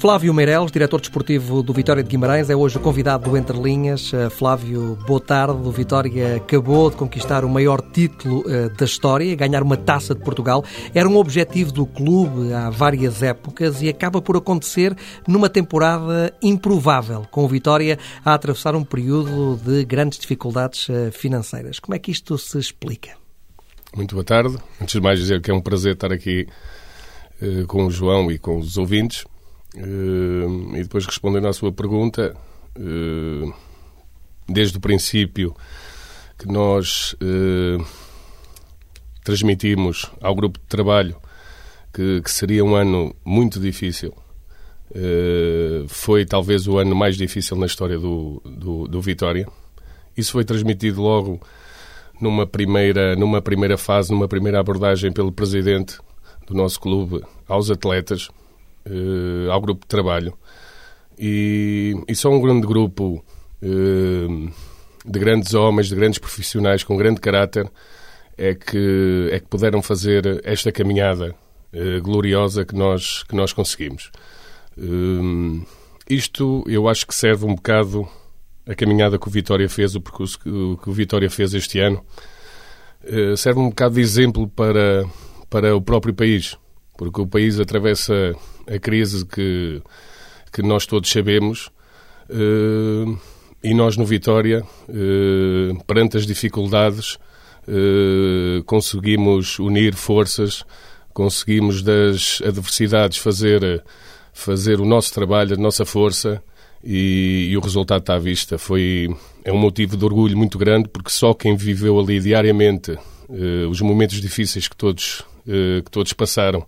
Flávio Meireles, diretor desportivo do Vitória de Guimarães, é hoje o convidado do Entre Linhas. Uh, Flávio, boa tarde. O Vitória acabou de conquistar o maior título uh, da história, ganhar uma taça de Portugal. Era um objetivo do clube há várias épocas e acaba por acontecer numa temporada improvável, com o Vitória a atravessar um período de grandes dificuldades uh, financeiras. Como é que isto se explica? Muito boa tarde. Antes de mais dizer que é um prazer estar aqui com o João e com os ouvintes. Uh, e depois respondendo à sua pergunta, uh, desde o princípio que nós uh, transmitimos ao grupo de trabalho que, que seria um ano muito difícil. foi talvez o ano mais difícil na história do, do, do Vitória. Isso foi transmitido logo numa primeira, numa primeira fase, numa primeira abordagem pelo presidente do nosso clube aos atletas, uh, ao grupo de trabalho. E, e só um grande grupo uh, de grandes homens, de grandes profissionais com grande caráter é que, é que puderam fazer esta caminhada uh, gloriosa que nós, que nós conseguimos. isto eu acho que serve um bocado a caminhada que o Vitória fez, o percurso que, que o Vitória fez este ano, serve um bocado de exemplo para, para o próprio país, porque o país atravessa a crise que, que nós todos sabemos. Uh, e nós no Vitória, uh, perante as dificuldades, uh, conseguimos unir forças, conseguimos das adversidades fazer, fazer o nosso trabalho, a nossa força e, e, o resultado está à vista. Foi, é um motivo de orgulho muito grande porque só quem viveu ali diariamente os momentos difíceis que todos, que todos passaram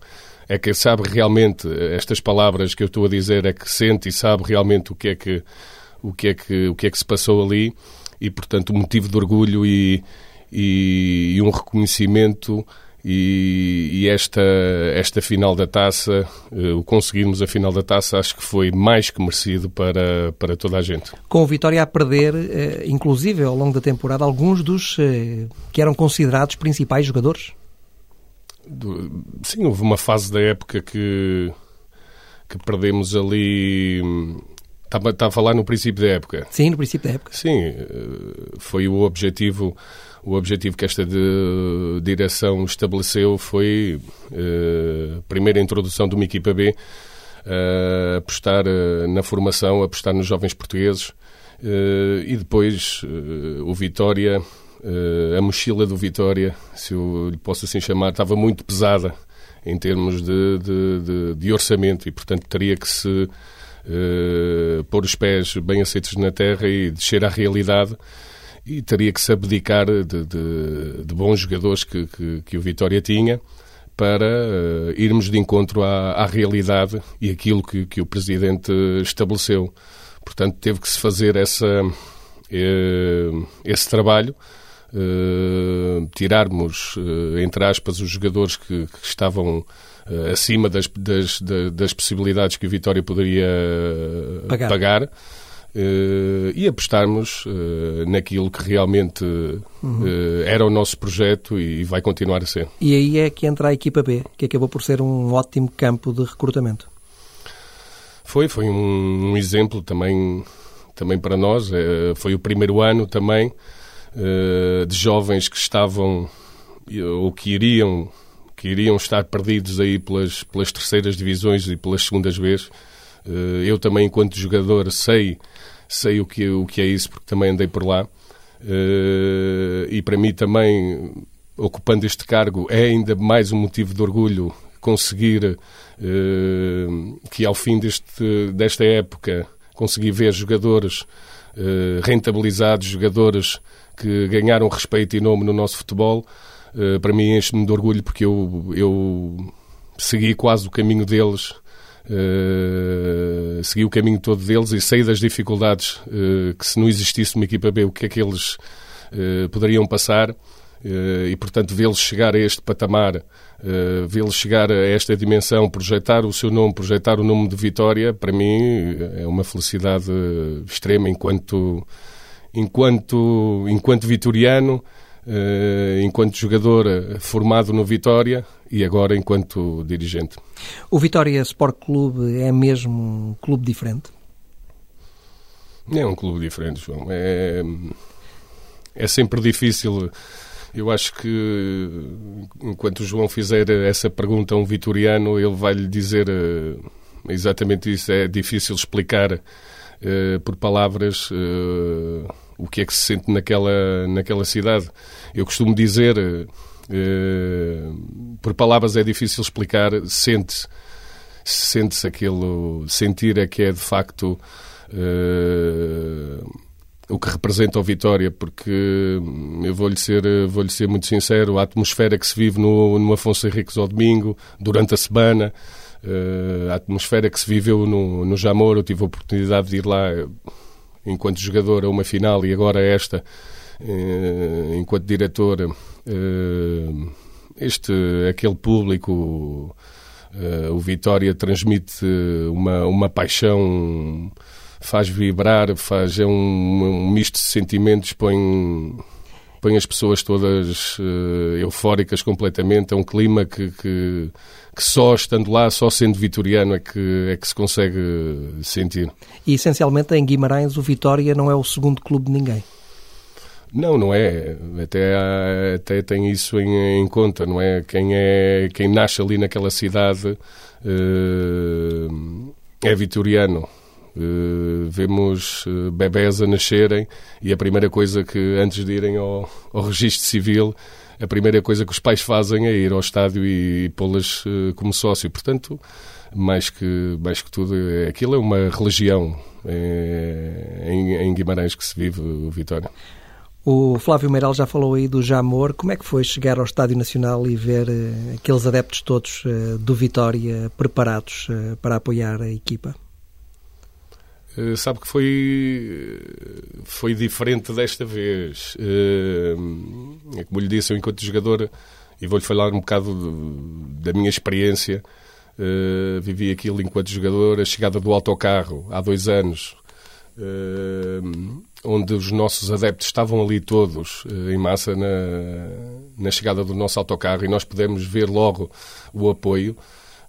é que sabe realmente estas palavras que eu estou a dizer, é que sente e sabe realmente o que é que o que é que o que é que se passou ali e portanto um motivo de orgulho e, e, e um reconhecimento e, e, esta, esta final da taça, uh, o conseguirmos a final da taça, acho que foi mais que merecido para, para toda a gente. Com o Vitória a perder, uh, inclusive ao longo da temporada, alguns dos uh, que eram considerados principais jogadores? Do, sim, houve uma fase da época que, que perdemos ali. Está, está a falar no princípio da época? Sim, no princípio da época. Sim, eh, foi o objetivo. O objetivo que esta de, direção estabeleceu foi uh, a primeira introdução de uma equipa B, uh, apostar uh, na formação, apostar nos jovens portugueses e depois o Vitória a mochila do Vitória, se eu lhe posso assim chamar, estava muito pesada em termos de, de, de, de orçamento e, portanto, teria que se uh, pôr os pés bem aceitos na terra e descer à realidade e teria que se abdicar de, de bons jogadores que, que, que, o Vitória tinha para uh, irmos de encontro à, à, realidade e aquilo que, que o Presidente estabeleceu. Portanto, teve que se fazer essa, esse trabalho uh, tirarmos, uh, entre aspas, os jogadores que, que estavam uh, acima das, das, das, possibilidades que o Vitória poderia pagar. pagar e apostarmos naquilo que realmente uhum. era o nosso projeto e vai continuar a ser. E aí é que entra a equipa B, que acabou por ser um ótimo campo de recrutamento. Foi, foi um, um exemplo também, também para nós. foi o primeiro ano também de jovens que estavam ou que iriam que iriam estar perdidos aí pelas, pelas terceiras divisões e pelas segundas vezes. Uh, eu também, enquanto jogador, sei, sei o, que, o que é isso, porque também andei por lá. E para mim também, ocupando este cargo, é ainda mais um motivo de orgulho conseguir que ao fim deste, desta época consegui ver jogadores rentabilizados, jogadores que ganharam respeito e nome no nosso futebol, uh, para mim enche-me de orgulho porque eu, eu segui quase o caminho deles, uh, segui o caminho todo deles e sei das dificuldades uh, que se não existisse uma equipa B, o que é que eles poderiam passar e, portanto, vê-los chegar a este patamar, vê-los chegar a esta dimensão, projetar o seu nome, projetar o nome de Vitória, para mim é uma felicidade extrema enquanto, enquanto, enquanto vitoriano, enquanto jogador formado no Vitória e agora enquanto dirigente. O Vitória Sport Clube é mesmo um clube diferente? É um clube diferente, João. É, é sempre difícil. Eu acho que enquanto o João fizer essa pergunta a um vitoriano, ele vai lhe dizer uh, exatamente isso. É difícil explicar uh, por palavras uh, o que é que se sente naquela, naquela cidade. Eu costumo dizer, por palavras é difícil explicar, sente-se sente-se aquilo, sentir é que é de facto uh, o que representa o Vitória, porque eu vou-lhe ser, vou ser muito sincero, a atmosfera que se vive no, no Afonso Henriques ao domingo, durante a semana, uh, a atmosfera que se viveu no, no Jamor, eu tive a oportunidade de ir lá enquanto jogador a uma final e agora esta, uh, enquanto diretor, este, aquele público, o Vitória transmite uma, uma paixão faz vibrar, faz é um, um misto de sentimentos, põe põe as pessoas todas uh, eufóricas completamente. É um clima que, que, que, só estando lá, só sendo vitoriano, é que, é que se consegue sentir. E essencialmente em Guimarães o Vitória não é o segundo clube de ninguém. Não, não é. Até, até tem isso em, em, conta, não é? Quem, é? quem nasce ali naquela cidade uh, é vitoriano. Uh, vemos uh, bebés a nascerem e a primeira coisa que, antes de irem ao, ao registro civil, a primeira coisa que os pais fazem é ir ao estádio e, e pô-las uh, como sócio. Portanto, mais que, mais que tudo, é, aquilo é uma religião é, em, em Guimarães que se vive, o Vitória. O Flávio Meiral já falou aí do Jamor. Como é que foi chegar ao Estádio Nacional e ver aqueles adeptos todos do Vitória preparados para apoiar a equipa? Eh, sabe que foi, foi diferente desta vez. Uh, é como lhe disse, eu enquanto jogador, e vou-lhe falar um bocado da minha experiência, vivi aquilo enquanto jogador, a chegada do autocarro há dois anos, onde os nossos adeptos estavam ali todos em massa na, na chegada do nosso autocarro e nós pudemos ver logo o apoio.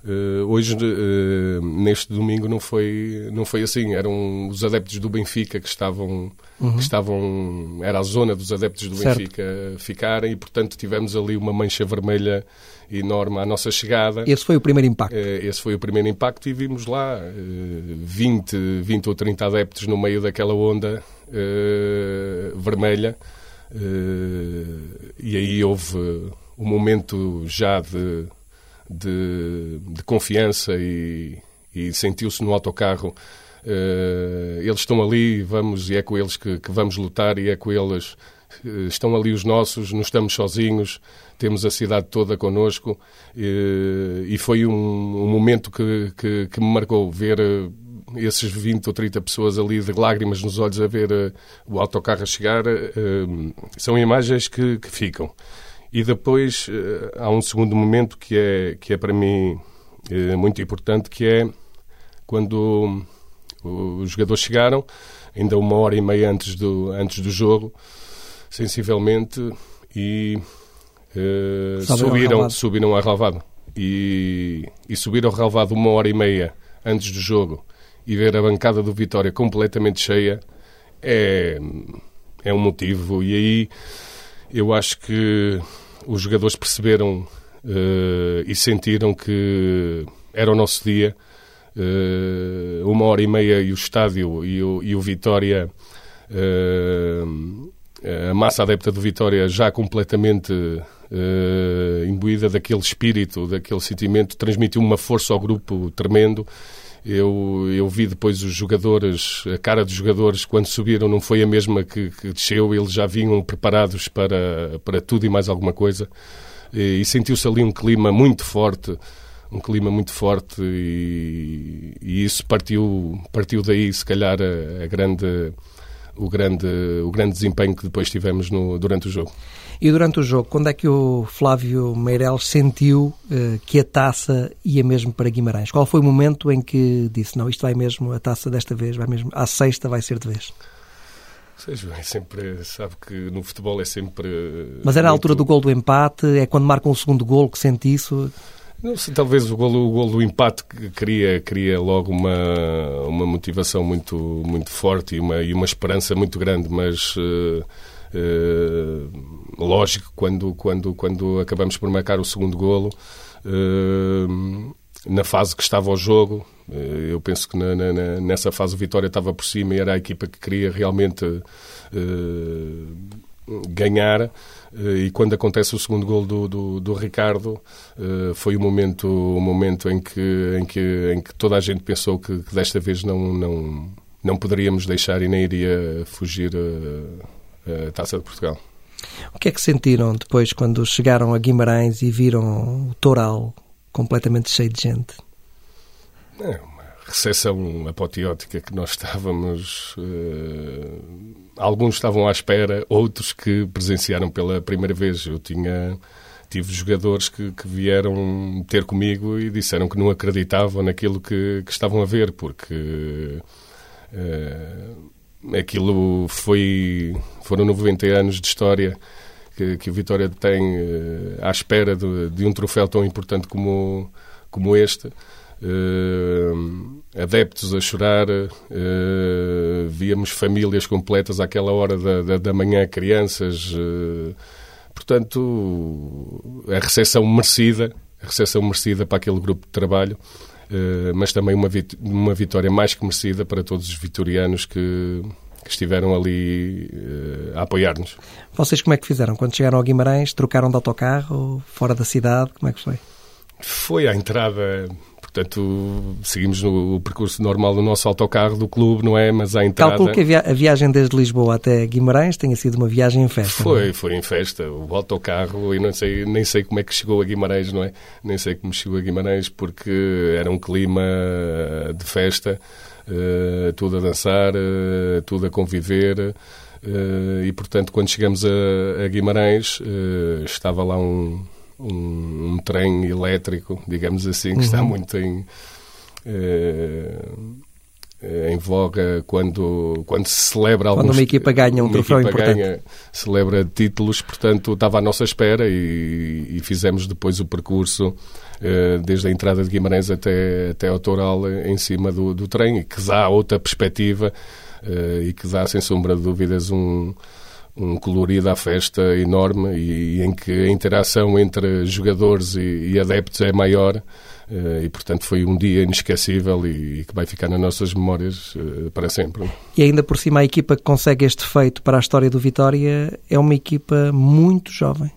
Uh, hoje, uh, neste domingo, não foi, não foi assim. Eram os adeptos do Benfica que estavam, uhum. que estavam. Era a zona dos adeptos do certo. Benfica ficarem e, portanto, tivemos ali uma mancha vermelha enorme à nossa chegada. Esse foi o primeiro impacto. Uh, esse foi o primeiro impacto e vimos lá 20, 20 ou 30 adeptos no meio daquela onda vermelha. e aí houve um momento já de de, de confiança e, e sentiu-se no autocarro. Uh, eles estão ali, vamos, e é com eles que, que vamos lutar, e é com eles. Uh, estão ali os nossos, não estamos sozinhos, temos a cidade toda connosco. Uh, e foi um, um momento que, que, que, me marcou ver esses 20 ou 30 pessoas ali de lágrimas nos olhos a ver o autocarro chegar. são imagens que, que ficam. E depois eh, há um segundo momento que é, que é para mim eh, muito importante, que é quando os jogadores chegaram, ainda uma hora e meia antes do, antes do jogo, sensivelmente, e uh, subiram, subiram a relvado. E, e subiram ao relvado uma hora e meia antes do jogo e ver a bancada do Vitória completamente cheia é, é um motivo. E aí eu acho que os jogadores perceberam uh, e sentiram que era o nosso dia. Uh, uma hora e meia e o estádio e o, e o Vitória, uh, a massa adepta do Vitória já completamente imbuída daquele espírito, daquele sentimento, transmitiu uma força ao grupo tremendo. Eu, eu vi depois os jogadores, a cara dos jogadores, quando subiram, não foi a mesma que, que desceu, eles já vinham preparados para, para tudo e mais alguma coisa. E, e sentiu-se ali um clima muito forte, um clima muito forte, e, e, isso partiu, partiu daí, se calhar, a, a grande o grande, o grande desempenho que depois tivemos no, durante o jogo. E durante o jogo, quando é que o Flávio Meireles sentiu uh, que a taça ia mesmo para Guimarães? Qual foi o momento em que disse, não, isto vai mesmo, a taça desta vez, vai mesmo, à sexta vai ser de vez? Seja, é sempre, sabe que no futebol é sempre... Mas era muito... a altura do gol do empate, é quando marcam o segundo gol que sente isso? Não sei, talvez o gol, o gol do empate cria, cria logo uma, uma motivação muito, muito forte e uma, e uma esperança muito grande, mas uh, uh, lógico, quando, quando, quando acabamos por marcar o segundo golo, uh, na fase que estava o jogo, eu penso que na, na, nessa fase o Vitória estava por cima e era a equipa que queria realmente ganhar eh, e quando acontece o segundo gol do, do, do Ricardo eh, foi o momento, o momento em, que, em, que, em que toda a gente pensou que, que desta vez não, não, não poderíamos deixar e nem iria fugir a, a Taça de Portugal. O que é que sentiram depois quando chegaram a Guimarães e viram o Toral completamente cheio de gente? É, recessão apoteótica que nós estávamos. Uh, alguns estavam à espera, outros que presenciaram pela primeira vez. Eu tinha. Tive jogadores que, que vieram ter comigo e disseram que não acreditavam naquilo que, que estavam a ver, porque uh, aquilo foi. Foram 90 anos de história que, que o Vitória tem uh, à espera de, de um troféu tão importante como, como este adeptos a chorar, uh, víamos famílias completas àquela hora da, da, da manhã, crianças. Uh, portanto, a recepção merecida, a recepção merecida para aquele grupo de trabalho, mas também uma, vit uma vitória mais que merecida para todos os vitorianos que, que estiveram ali uh, a apoiar-nos. Vocês como é que fizeram? Quando chegaram ao Guimarães, trocaram de autocarro fora da cidade? Como é que foi? Foi à entrada Portanto, seguimos no, o percurso normal do nosso autocarro do clube, não é? Mas à entrada... Calculo que a, via a viagem desde Lisboa até Guimarães tenha sido uma viagem em festa. Foi, é? foi em festa. O autocarro, e não sei, nem sei como é que chegou a Guimarães, não é? Nem sei como chegou a Guimarães, porque era um clima de festa, uh, tudo a dançar, uh, tudo a conviver. Uh, e, portanto, quando chegamos a, a Guimarães, estava lá um um, um trem elétrico, digamos assim, que uhum. está muito em, eh, em voga quando, quando se celebra alguns... Quando uma equipa ganha um troféu importante. Ganha, celebra títulos, portanto, estava à nossa espera e, e fizemos depois o percurso eh, desde a entrada de Guimarães até, até ao Toral em cima do, do trem, e que dá outra perspectiva eh, e que dá, sem sombra de dúvidas, um um colorido à festa enorme e, em que a interação entre jogadores e, e adeptos é maior uh, e, portanto, foi um dia inesquecível e, e, que vai ficar nas nossas memórias uh, para sempre. E ainda por cima, a equipa que consegue este feito para a história do Vitória é uma equipa muito jovem.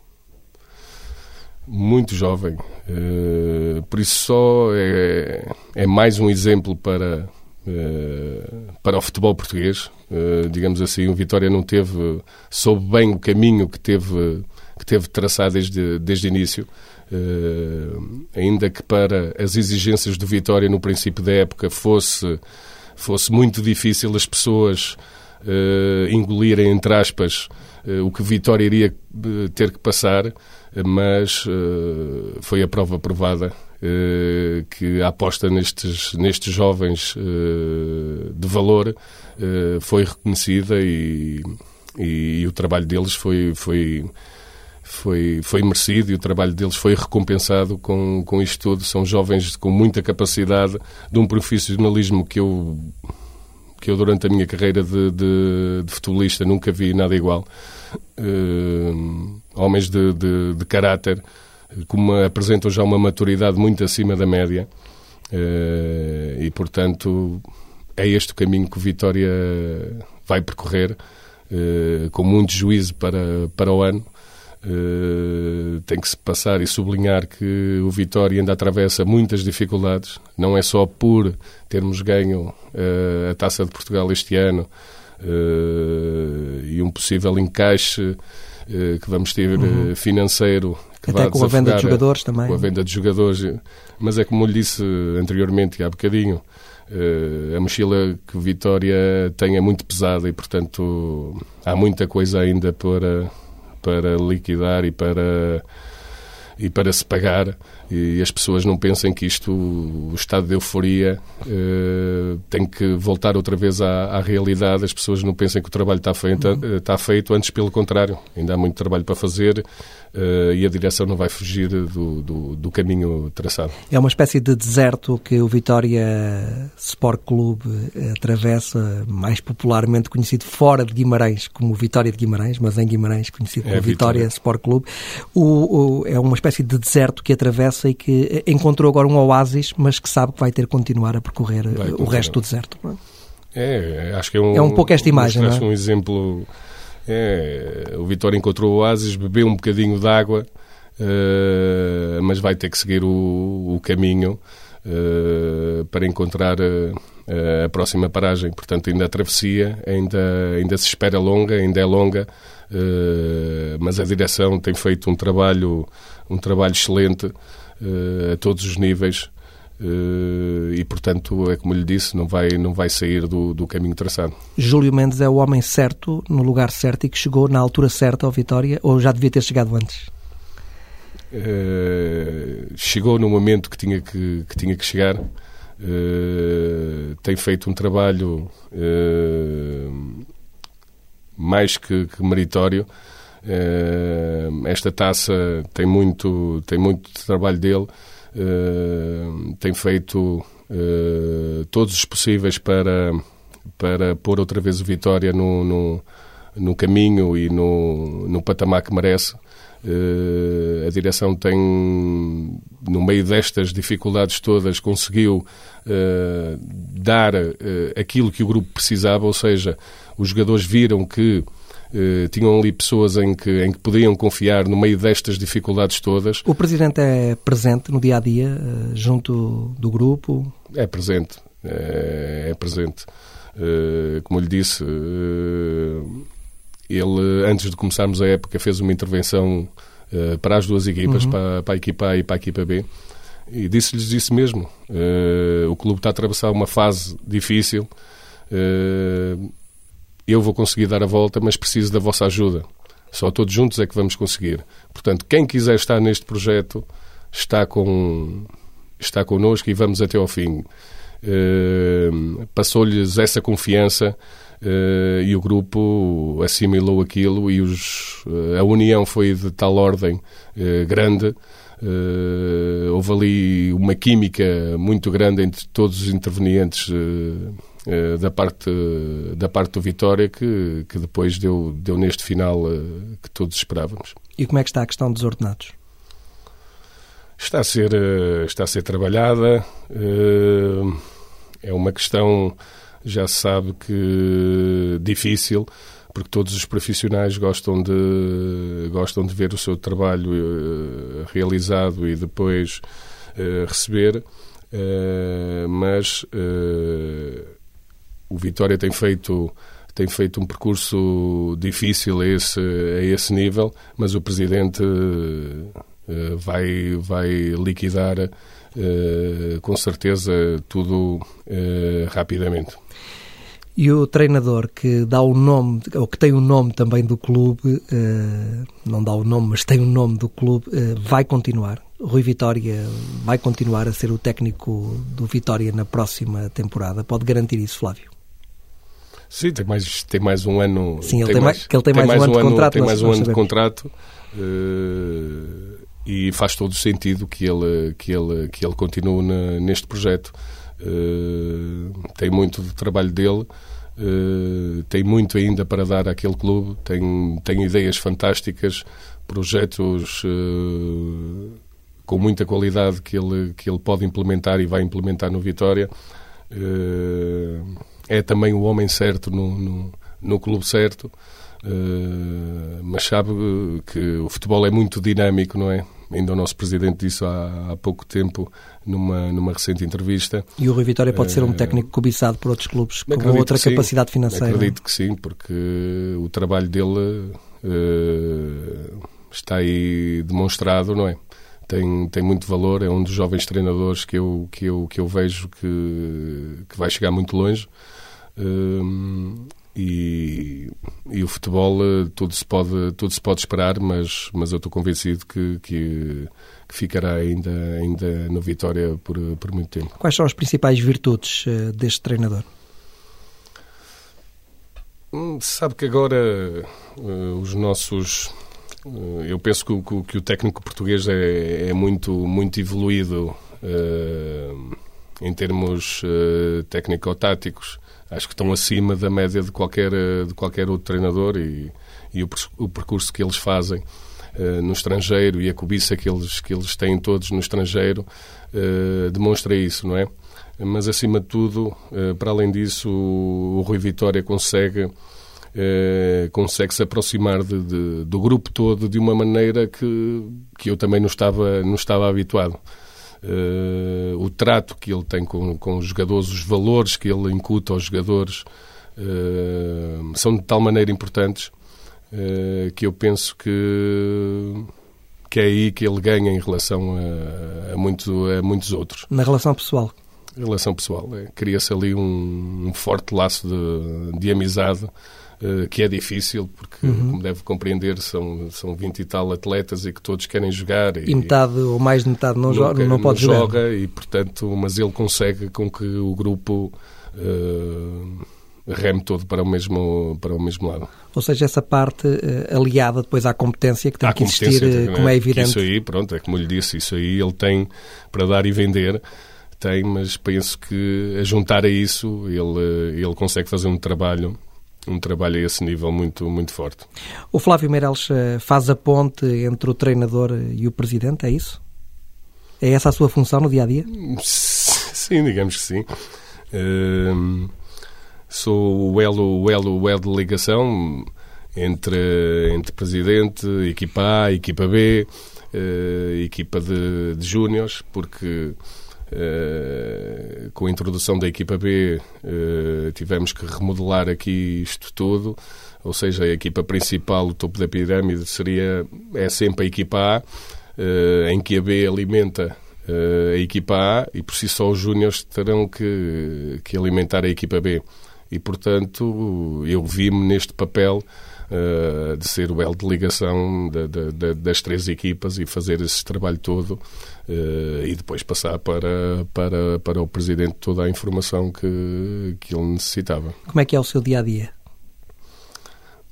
Muito jovem. Uh, por isso só é, é mais um exemplo para eh, para o futebol português. Uh, digamos assim, o Vitória não teve, soube bem o caminho que teve, que teve traçado desde, desde início. Uh, ainda que para as exigências do Vitória no princípio da época fosse, fosse muito difícil as pessoas engolirem, entre aspas, o que Vitória iria ter que passar, mas foi a prova provada eh, que a aposta nestes, nestes jovens eh, de valor foi reconhecida e, e, e, o trabalho deles foi, foi, foi, foi merecido e o trabalho deles foi recompensado com, com isto tudo. São jovens com muita capacidade de um profissionalismo que eu que eu durante a minha carreira de, de, de futebolista nunca vi nada igual. Uh, homens de, de, de caráter, como apresentam já uma maturidade muito acima da média eh, e, portanto, é este o caminho que o Vitória vai percorrer eh, com muito juízo para, para o ano. Uh, tem que se passar e sublinhar que o Vitória ainda atravessa muitas dificuldades, não é só por termos ganho a Taça de Portugal este ano e um possível encaixe que vamos ter uhum. financeiro que Até com a venda de jogadores também. Com a venda de jogadores. Mas é como lhe disse anteriormente, há bocadinho, a mochila que Vitória tem é muito pesada e, portanto, há muita coisa ainda para, para liquidar e para, e para se pagar e as pessoas não pensem que isto, o estado de euforia, eh, tem que voltar outra vez à, à, realidade. As pessoas não pensem que o trabalho está feito, uhum. está feito, antes pelo contrário. Ainda há muito trabalho para fazer uh, e a direção não vai fugir do, do, do, caminho traçado. É uma espécie de deserto que o Vitória Sport Clube atravessa, mais popularmente conhecido fora de Guimarães, como Vitória de Guimarães, mas em Guimarães conhecido como é Vitória, Vitória Sport Clube. O, o, é uma espécie de deserto que atravessa e que encontrou agora um oásis, mas que sabe que vai ter que continuar a percorrer vai o resto do deserto. É, acho que é um, é um pouco esta imagem. Acho é? um exemplo é, o Vitória encontrou o oásis, bebeu um bocadinho de água, uh, mas vai ter que seguir o, o caminho uh, para encontrar uh, a próxima paragem. Portanto, ainda a travessia ainda, ainda se espera longa, ainda é longa, mas a direção tem feito um trabalho, um trabalho excelente a todos os níveis. Uh, e, portanto, é como lhe disse, não vai, não vai sair do, do caminho traçado. Júlio Mendes é o homem certo, no lugar certo e que chegou na altura certa ao Vitória ou já devia ter chegado antes? Uh, chegou no momento que tinha que, que tinha que chegar. Uh, tem feito um trabalho mais que, que meritório. Esta taça tem muito, tem muito trabalho dele. Eh, tem feito uh, todos os possíveis para, para pôr outra vez o Vitória no, no, no caminho e no, no patamar que merece. Uh, a direção tem, no meio destas dificuldades todas, conseguiu dar aquilo que o grupo precisava, ou seja, os jogadores viram que eh, tinham ali pessoas em que, em que podiam confiar no meio destas dificuldades todas. O Presidente é presente no dia a dia, eh, junto do grupo? É presente, é, é presente. Como lhe disse, ele, antes de começarmos a época, fez uma intervenção para as duas equipas, uhum. para, para, a equipa A e para a equipa B, e disse-lhes isso mesmo. o clube está a atravessar uma fase difícil eu vou conseguir dar a volta, mas preciso da vossa ajuda. Só todos juntos é que vamos conseguir. Portanto, quem quiser estar neste projeto está, com, está connosco e vamos até ao fim. Uh, Passou-lhes essa confiança uh, e o grupo assimilou aquilo e os, uh, a união foi de tal ordem grande. houve ali uma química muito grande entre todos os intervenientes da parte da parte do Vitória que, que depois deu, deu neste final eh, que todos esperávamos. E como é que está a questão dos ordenados? Está a ser, eh, está a ser trabalhada. É uma questão, já se sabe que difícil, porque todos os profissionais gostam de, gostam de ver o seu trabalho realizado e depois receber. mas o Vitória tem feito tem feito um percurso difícil a esse, a esse nível, mas o Presidente uh, vai, vai liquidar uh, com certeza tudo uh, rapidamente. E o treinador que dá o nome, ou que tem o nome também do clube, não dá o nome, mas tem o nome do clube, vai continuar? Rui Vitória vai continuar a ser o técnico do Vitória na próxima temporada? Pode garantir isso, Flávio? Sim, tem mais, tem mais um ano. Sim, ele tem, mais, que ele tem, tem mais, mais, um ano de contrato. Tem mais um ano de contrato uh, e faz todo o sentido que ele, que ele, que ele continue na, neste projeto. Uh, tem muito de trabalho dele. Uh, tem muito ainda para dar àquele clube, tem, tem ideias fantásticas, projetos uh, com muita qualidade que ele, que ele pode implementar e vai implementar no Vitória. Uh, é também o homem certo no, no, no clube certo, uh, mas sabe que o futebol é muito dinâmico, não é? Ainda o nosso presidente disse há, há pouco tempo numa, numa recente entrevista. E o Rui Vitória pode ser um eh, técnico cobiçado por outros clubes com outra capacidade financeira? Acredito que sim, porque o trabalho dele uh, está aí demonstrado, não é? tem, tem muito valor, é um dos jovens treinadores que eu, que eu, que eu vejo que, que vai chegar muito longe. E, e, o futebol tudo se pode tudo se pode esperar mas mas eu estou convencido que, que, que ficará ainda ainda no Vitória por por muito tempo. Quais são as principais virtudes uh, deste treinador? Hum, sabe que agora uh, os nossos uh, eu penso que, que, que, o técnico português é, é muito muito evoluído em termos técnico-táticos acho que estão acima da média de qualquer, eh, de qualquer outro treinador e, e o, o percurso que eles fazem uh, no estrangeiro e a cobiça que eles, que eles têm todos no estrangeiro uh, demonstra isso, não é? Mas, acima de tudo, uh, para além disso, o, o Rui Vitória consegue consegue se aproximar de, de, do grupo todo de uma maneira que, que eu também não estava, não estava habituado uh, o trato que ele tem com, com os jogadores, os valores que ele incuta aos jogadores, uh, são de tal maneira importantes uh, que eu penso que, que é aí que ele ganha em relação a, a, muito, a muitos outros. Na relação pessoal? Relação pessoal. É. Cria-se ali um, um, forte laço de, de amizade que é difícil, porque, uhum. como deve compreender, são, são 20 e tal atletas e que todos querem jogar. E, e metade ou mais de metade não, joga, não pode não jogar. joga e, portanto, mas ele consegue com que o grupo uh, reme todo para o, mesmo, para o mesmo lado. Ou seja, essa parte uh, aliada depois à competência que tem à que existir, como é evidente. Isso aí, pronto, é como lhe disse, isso aí ele tem para dar e vender tem, mas penso que a juntar a isso ele, ele consegue fazer um trabalho um trabalho a esse nível muito, muito forte. O Flávio Meireles eh, faz a ponte entre o treinador e o presidente, é isso? É essa a sua função no dia a dia? Sim, digamos que sim. Uh, sou o elo, o elo, o elo de ligação entre, entre presidente, equipa A, equipa B, uh, equipa de, de júniores, porque Uh, com a introdução da equipa B, uh, tivemos que remodelar aqui isto tudo, ou seja, a equipa principal, o topo da pirâmide, seria, é sempre a equipa A, uh, em que a B alimenta a equipa A e por si só os júniores terão que, que alimentar a equipa B. E, portanto, eu vi-me neste papel uh, de ser o elo de ligação de, de, de, das três equipas e fazer esse trabalho todo uh, e depois passar para, para, para o Presidente toda a informação que, que ele necessitava. Como é que é o seu dia-a-dia?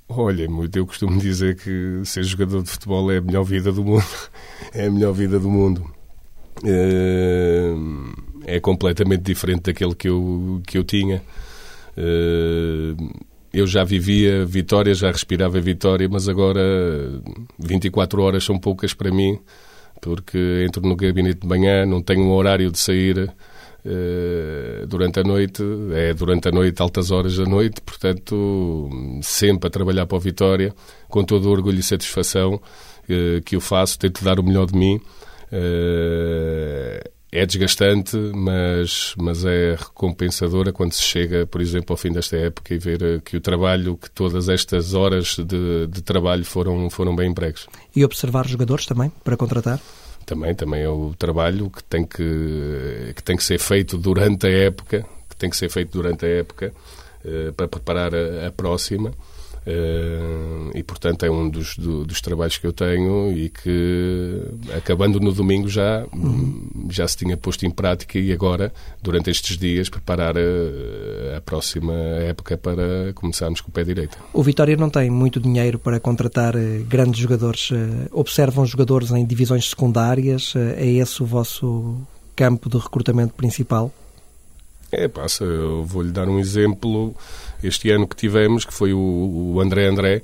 Olha, muito eu costumo dizer que ser jogador de futebol é a melhor vida do mundo. é a melhor vida do mundo. Uh, é completamente diferente daquele que eu, que eu tinha. Eu já vivia Vitória, já respirava Vitória, mas agora 24 horas são poucas para mim, porque entro no gabinete de manhã, não tenho um horário de sair uh, durante a noite, é durante a noite, altas horas da noite, portanto, sempre a trabalhar para a Vitória, com todo o orgulho e satisfação uh, que eu faço, tento dar o melhor de mim. Uh, é desgastante, mas, mas é recompensadora quando se chega, por exemplo, ao fim desta época e ver eh, que o trabalho, que todas estas horas de, de trabalho foram, foram bem empregos. E observar jogadores também, para contratar? Também, também é o trabalho que tem que, que tem que ser feito durante a época, que tem que ser feito durante a época, uh, para preparar a, a próxima. E portanto é um dos, do, dos trabalhos que eu tenho e que acabando no domingo já uhum. já se tinha posto em prática e agora durante estes dias preparar a, a, próxima época para começarmos com o pé direito. O Vitória não tem muito dinheiro para contratar uh, grandes jogadores. Uh, observam jogadores em divisões secundárias. é esse o vosso campo de recrutamento principal? É, passa. Eu vou-lhe dar um exemplo este ano que tivemos, que foi o, o André André,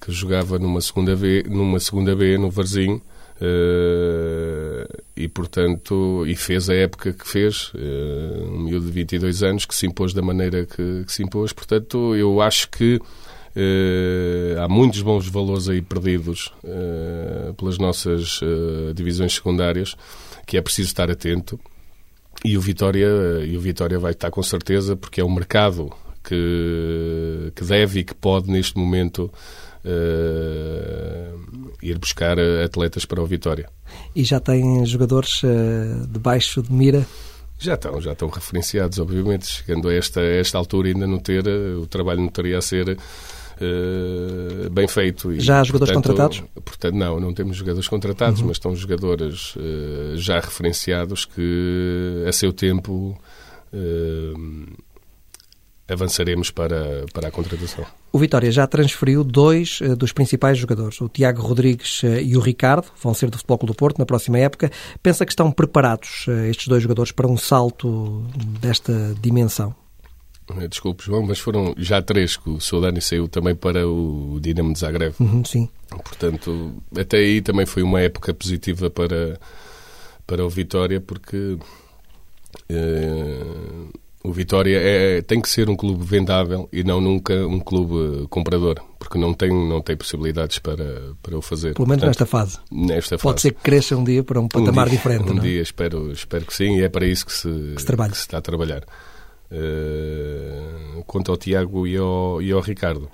que jogava numa segunda B, numa segunda B no Varzinho. Uh, e portanto e fez a época que fez uh, um miúdo de 22 anos que se impôs da maneira que, que se impôs portanto eu acho que uh, há muitos bons valores aí perdidos pelas nossas divisões secundárias que é preciso estar atento e o Vitória e o Vitória vai estar com certeza porque é um mercado que, que deve e que pode, neste momento, ir buscar atletas para o Vitória. E já tem jogadores debaixo de mira? Já estão, já estão referenciados, obviamente. Chegando a esta, a esta altura, ainda não ter, o trabalho não teria a ser uh, bem feito. E, já há jogadores portanto, contratados? Portanto, não, não temos jogadores contratados, uhum. mas estão jogadores uh, já referenciados que, a seu tempo, uh, avançaremos para, para a contratação. O Vitória já transferiu dois dos principais jogadores, o Tiago Rodrigues e o Ricardo, vão ser do Futebol Clube do Porto na próxima época. Pensa que estão preparados estes dois jogadores para um salto desta dimensão? Desculpe, João, mas foram já três que o Soldani saiu também para o Dinamo de Zagreb. Uhum, sim. Portanto, até aí também foi uma época positiva para, para o Vitória, porque o Vitória é, tem que ser um clube vendável e não nunca um clube comprador, porque não tem, não tem possibilidades para, para o fazer. Pelo menos Portanto, nesta fase. Nesta Pode ser que cresça um dia para um patamar um dia, diferente. Um não? É? dia, espero, espero que sim, e é para isso que se, que se, que se está a trabalhar. Uh, quanto ao Tiago e ao, e ao Ricardo.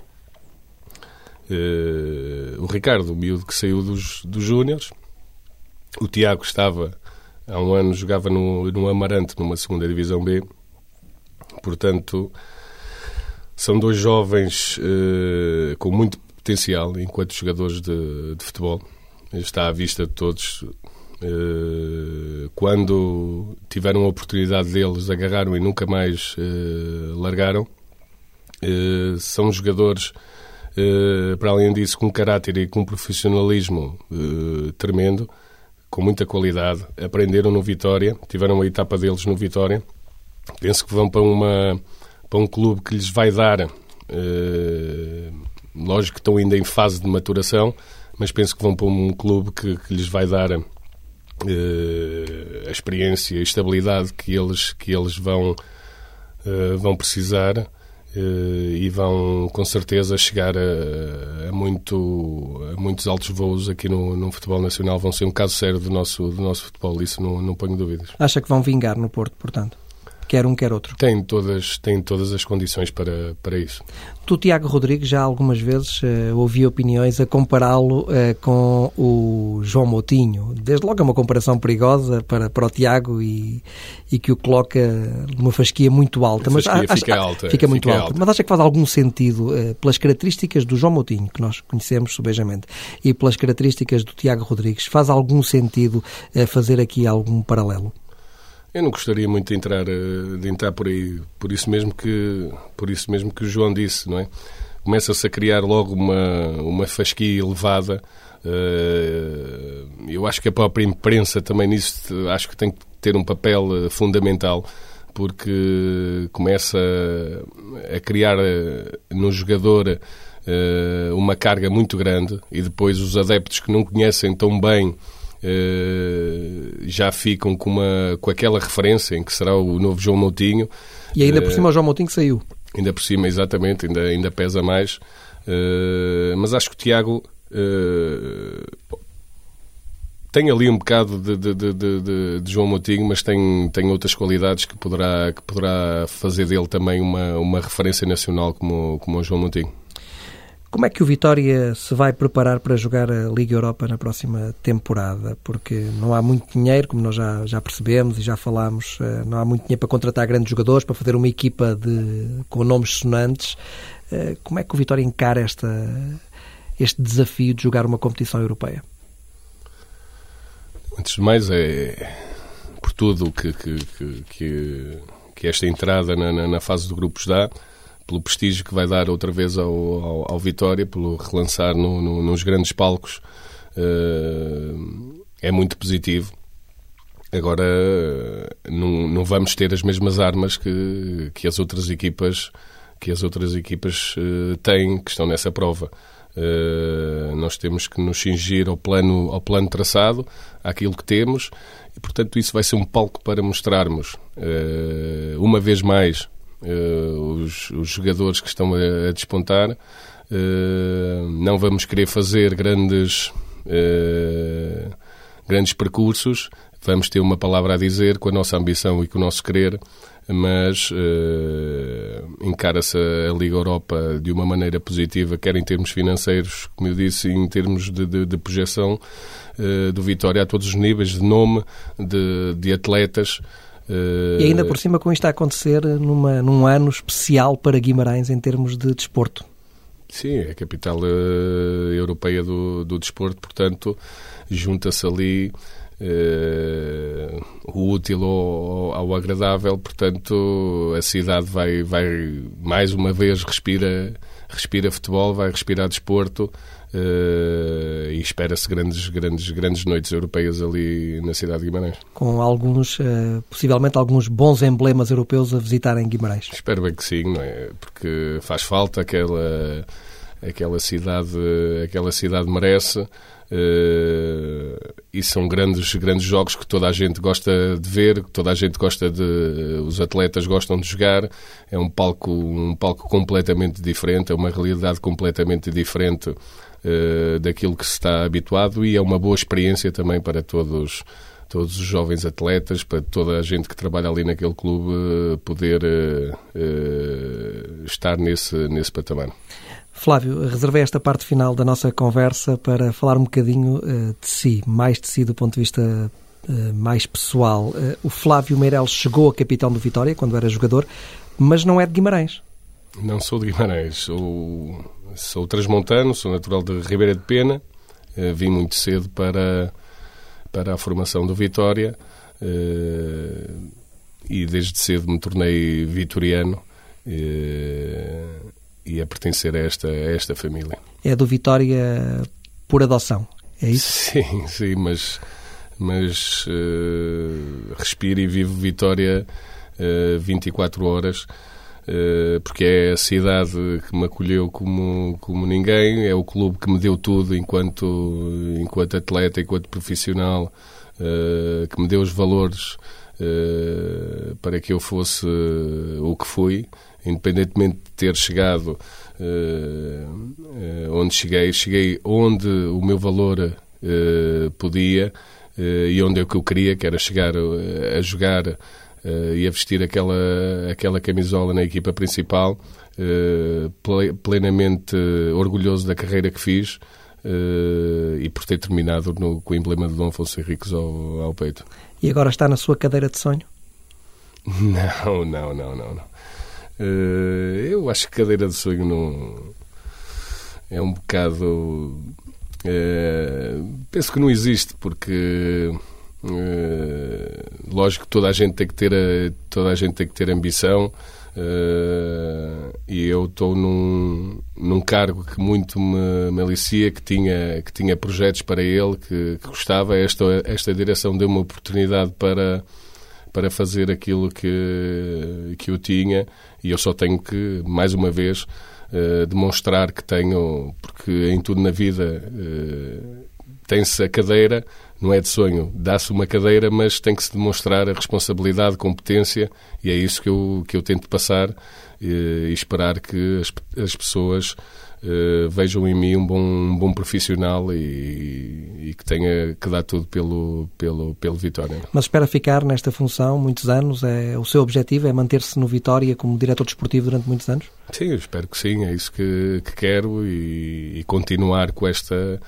Uh, o Ricardo, o miúdo que saiu dos, dos Júniors, o Tiago estava há um ano, jogava no, no Amarante, numa segunda Divisão B, Portanto, são dois jovens uh, com muito potencial enquanto jogadores de, de, futebol. Está à vista de todos. Uh, quando tiveram a oportunidade deles, agarraram e nunca mais uh, largaram. são jogadores, para além disso, com caráter e com profissionalismo tremendo, com muita qualidade. Aprenderam no Vitória, tiveram a etapa deles no Vitória penso que vão para, uma, para um clube que lhes vai dar. Lógico que estão ainda em fase de maturação, mas penso que vão para um clube que, que lhes vai dar a experiência e a estabilidade que eles, que eles vão, uh, vão precisar. Uh, e vão com certeza chegar a, a, muito, a muitos altos voos aqui no, no, futebol nacional. Vão ser um caso sério do nosso, do nosso futebol, isso não, não ponho dúvidas. Acha que vão vingar no Porto, portanto? Quer um, quer outro. Tem todas, tem todas as condições para, para isso. Tu, Tiago Rodrigues, já algumas vezes uh, ouvi opiniões a compará-lo uh, com o João Moutinho. Desde logo é uma comparação perigosa para, para o Tiago e, e que o coloca numa fasquia muito alta. A mas fica alta. Fica muito fica alta. alta. Mas acha que faz algum sentido, uh, pelas características do João Moutinho, que nós conhecemos subejamente, e pelas características do Tiago Rodrigues, faz algum sentido fazer aqui algum paralelo? Eu não gostaria muito de entrar, eh, de entrar por aí, por isso mesmo que, por isso mesmo que o João disse, não é? Começa-se a criar logo uma, uma fasquia elevada. Eh, eu acho que a própria imprensa também nisso acho que tem que ter um papel eh, fundamental porque começa a criar no jogador uma carga muito grande e depois os adeptos que não conhecem tão bem já ficam com, uma, com aquela referência em que será o novo João Moutinho. E ainda por eh, cima o João Moutinho saiu. Ainda por cima, exatamente, ainda, ainda pesa mais. Uh, mas acho que o Tiago tem ali um bocado de, de, de, de, de João Moutinho, mas tem, tem outras qualidades que poderá, que poderá fazer dele também uma, uma referência nacional como, como o João Moutinho. Como é que o Vitória se vai preparar para jogar a Liga Europa na próxima temporada? Porque não há muito dinheiro, como nós já, já percebemos e já falámos, eh, não há muito dinheiro para contratar grandes jogadores, para fazer uma equipa de, com nomes sonantes. Eh, como é que o Vitória encara esta, este desafio de jogar uma competição europeia? Antes de mais, é por tudo que, que, que, que esta entrada na, na, na fase de grupos dá pelo prestígio que vai dar outra vez ao, ao, ao Vitória, pelo relançar no, no, nos grandes palcos, uh, é muito positivo. Agora, não, não vamos ter as mesmas armas que, que as outras equipas que as outras equipas uh, têm, que estão nessa prova. Uh, nós temos que nos cingir ao plano, ao plano traçado, àquilo que temos, e portanto isso vai ser um palco para mostrarmos, uma vez mais, os, os, jogadores que estão a, a despontar. Uh, não vamos querer fazer grandes, uh, grandes percursos, vamos ter uma palavra a dizer com a nossa ambição e com o nosso querer, mas uh, encara-se a Liga Europa de uma maneira positiva, quer em termos financeiros, como eu disse, em termos de, de, de projeção do Vitória a todos os níveis, de nome, de, de atletas. Uh, e ainda por cima com isto a acontecer numa, num ano especial para Guimarães em termos de desporto. Sim, é a capital europeia do, do desporto, portanto, junta-se ali uh, o útil ao, ao, agradável, portanto a cidade vai, vai mais uma vez respira, respira futebol, vai respirar desporto uh, e espera-se grandes, grandes, grandes noites europeias ali na cidade de Guimarães. Com alguns, uh, possivelmente alguns bons emblemas europeus a visitarem Guimarães. Espero bem que sim, não é? Porque faz falta aquela aquela cidade aquela cidade merece Uh, e são grandes, grandes jogos que toda a gente gosta de ver, que toda a gente gosta de. Os atletas gostam de jogar. É um palco, um palco completamente diferente, é uma realidade completamente diferente uh, daquilo que se está habituado e é uma boa experiência também para todos todos os jovens atletas, para toda a gente que trabalha ali naquele clube uh, poder estar nesse, nesse patamar. Flávio, reservei esta parte final da nossa conversa para falar um bocadinho uh, de si, mais de si do ponto de vista uh, mais pessoal. Uh, o Flávio Meireles chegou a capitão do Vitória quando era jogador, mas não é de Guimarães. Não sou de Guimarães, sou, sou transmontano, sou natural de Ribeira de Pena, vim muito cedo para, para a formação do Vitória e desde cedo me tornei vitoriano e a pertencer a esta, a esta família. É do Vitória por adoção, é isso? Sim, sim, mas, mas respiro e vivo Vitória uh, eh, 24 horas. Uh, porque é a cidade que me acolheu como, como ninguém, é o clube que me deu tudo enquanto, enquanto atleta, enquanto profissional, uh, que me deu os valores uh, para que eu fosse o que fui independentemente de ter chegado onde cheguei, cheguei onde o meu valor podia e onde é que eu queria, que era chegar a jogar e a vestir aquela, aquela camisola na equipa principal, plenamente orgulhoso da carreira que fiz. e por ter terminado no, com o emblema de Dom Afonso Henriques ao, ao peito. E agora está na sua cadeira de sonho? Não, não, não, não. não. Uh, eu acho que cadeira de sonho não. É um bocado. Uh, penso que não existe, porque. Uh, lógico que toda a gente tem que ter, a, toda a gente tem que ter ambição. e eu estou num, num cargo que muito me, me alicia, que tinha, que tinha projetos para ele, que, que gostava. Esta, esta direção deu uma oportunidade para, para fazer aquilo que, que eu tinha e eu só tenho que, mais uma vez, demonstrar que tenho, porque em tudo na vida tem-se a cadeira, não é de sonho, dá-se uma cadeira, mas tem que se demonstrar a responsabilidade, competência e é isso que eu, que eu tento passar uh, e esperar que as, as pessoas uh, vejam em mim um bom, um bom profissional e, e, que tenha que dar tudo pelo, pelo, pelo Vitória. Mas espera ficar nesta função muitos anos? É, o seu objetivo é manter-se no Vitória como diretor desportivo durante muitos anos? Sim, eu espero que sim, é isso que, que quero e, e continuar com esta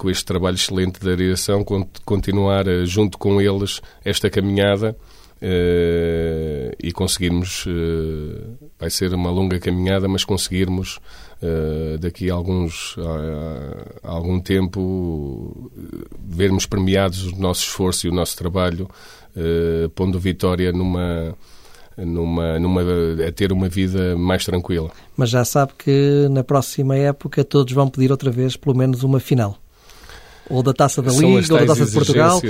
com este trabalho excelente da direção, continuar eh, junto com eles esta caminhada uh, e conseguirmos, uh, vai ser uma longa caminhada, mas conseguirmos uh, daqui a, alguns, a, a, algum tempo vermos premiados o nosso esforço e o nosso trabalho, pondo Vitória numa numa, numa, a ter uma vida mais tranquila. Mas já sabe que na próxima época todos vão pedir outra vez pelo menos uma final ou da Taça da Liga, ou da Taça de Portugal.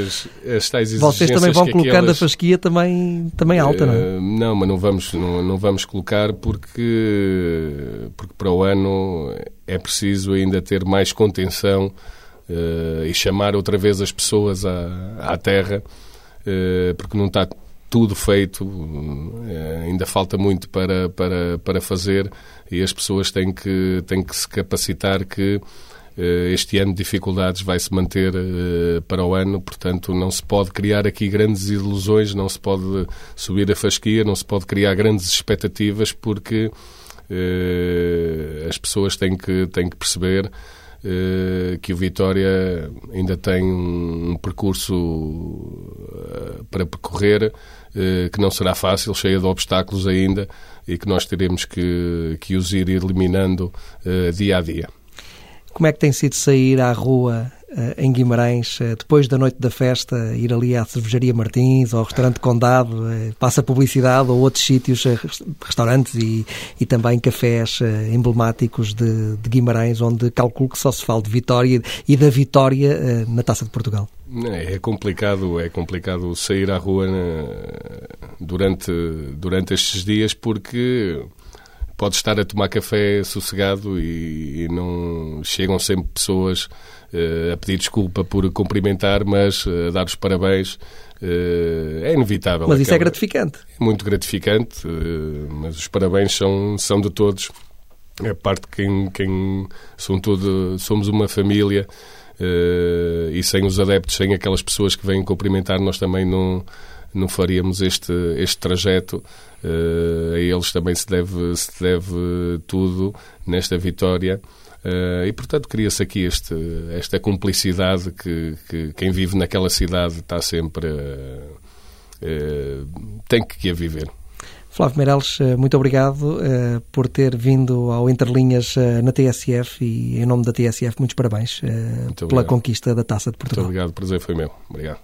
Vocês também vão colocando aquelas... a fasquia também, também alta, não é? Uh, não, mas não vamos, não, não vamos colocar porque, porque para o ano é preciso ainda ter mais contenção uh, e chamar outra vez as pessoas à, à terra, uh, porque não está tudo feito, ainda falta muito para, para, para fazer e as pessoas têm que, têm que se capacitar que este ano de dificuldades vai se manter para o ano, portanto não se pode criar aqui grandes ilusões, não se pode subir a fasquia, não se pode criar grandes expectativas porque as pessoas têm que, têm que perceber que o Vitória ainda tem um percurso para percorrer que não será fácil, cheia de obstáculos ainda e que nós teremos que, que os ir eliminando dia a dia. Como é que tem sido sair à rua uh, em Guimarães, uh, depois da noite da festa, ir ali à Cervejaria Martins, ou ao Restaurante Condado, uh, passa publicidade, ou outros sítios, restaurantes e, e também cafés emblemáticos de, de, Guimarães, onde calculo que só se fala de vitória e da vitória na Taça de Portugal? É complicado, é complicado sair à rua durante, durante estes dias porque pode estar a tomar café sossegado e, e não chegam sempre pessoas uh, a pedir desculpa por cumprimentar, mas uh, a dar os parabéns. Uh, é inevitável. Mas isso é gratificante. É muito gratificante, mas os parabéns são, são de todos. É parte de quem, quem são todo, somos uma família e sem os adeptos, sem aquelas pessoas que vêm cumprimentar, nós também não não faríamos este, este trajeto. Uh, a eles também se deve, se deve tudo nesta vitória. Uh, e, portanto, cria-se aqui este, esta cumplicidade que, que, quem vive naquela cidade está sempre. Uh, tem que a viver. Flávio Meireles, muito obrigado uh, por ter vindo ao Interlinhas uh, na TSF e, em nome da TSF, muitos parabéns uh, pela conquista da Taça de Portugal. Muito obrigado, o prazer foi meu. Obrigado.